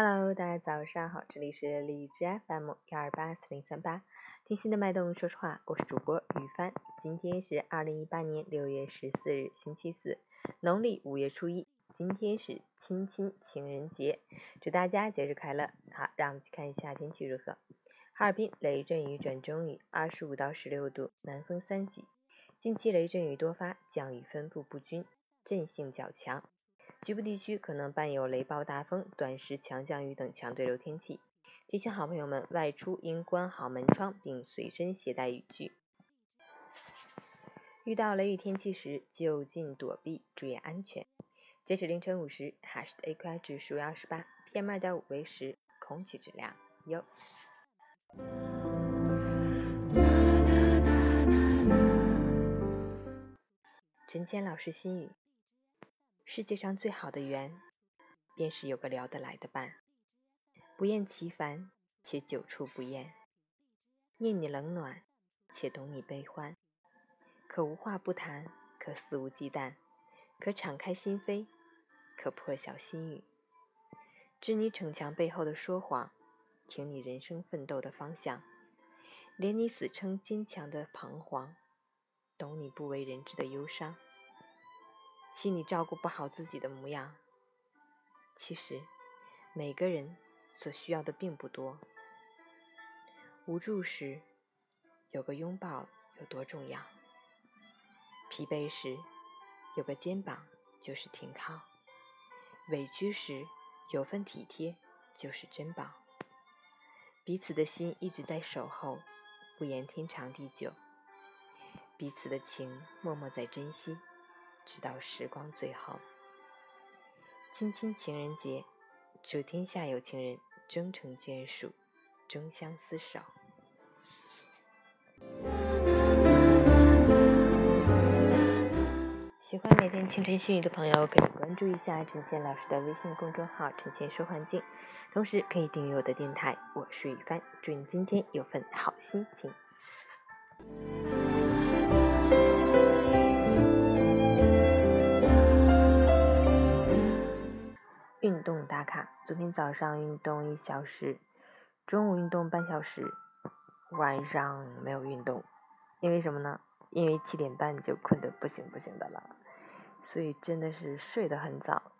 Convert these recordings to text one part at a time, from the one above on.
Hello，大家早上好，这里是荔枝 FM 幺二八四零三八，听心的脉动，说实话，我是主播雨帆。今天是二零一八年六月十四日，星期四，农历五月初一，今天是亲亲情人节，祝大家节日快乐。好，让我们去看一下天气如何。哈尔滨雷阵雨转中雨，二十五到十六度，南风三级。近期雷阵雨多发，降雨分布不均，阵性较强。局部地区可能伴有雷暴大风、短时强降雨等强对流天气，提醒好朋友们外出应关好门窗，并随身携带雨具。遇到雷雨天气时，就近躲避，注意安全。截止凌晨五时，哈市的 AQI 指数为二十八，PM 二点五为十，空气质量优。陈谦老师心语。世界上最好的缘，便是有个聊得来的伴，不厌其烦且久处不厌，念你冷暖且懂你悲欢，可无话不谈，可肆无忌惮，可敞开心扉，可破晓心语，知你逞强背后的说谎，听你人生奋斗的方向，怜你死撑坚强的彷徨，懂你不为人知的忧伤。心里照顾不好自己的模样。其实，每个人所需要的并不多。无助时，有个拥抱有多重要；疲惫时，有个肩膀就是停靠；委屈时，有份体贴就是珍宝。彼此的心一直在守候，不言天长地久；彼此的情默默在珍惜。直到时光最后，亲亲情人节，祝天下有情人终成眷属，终相厮守。喜欢每天清晨心语的朋友，可以关注一下陈倩老师的微信公众号“陈倩说环境”，同时可以订阅我的电台。我是雨帆，祝你今天有份好心情。运动打卡，昨天早上运动一小时，中午运动半小时，晚上没有运动，因为什么呢？因为七点半就困得不行不行的了，所以真的是睡得很早，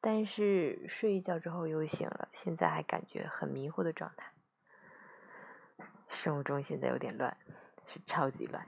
但是睡一觉之后又醒了，现在还感觉很迷糊的状态，生物钟现在有点乱，是超级乱。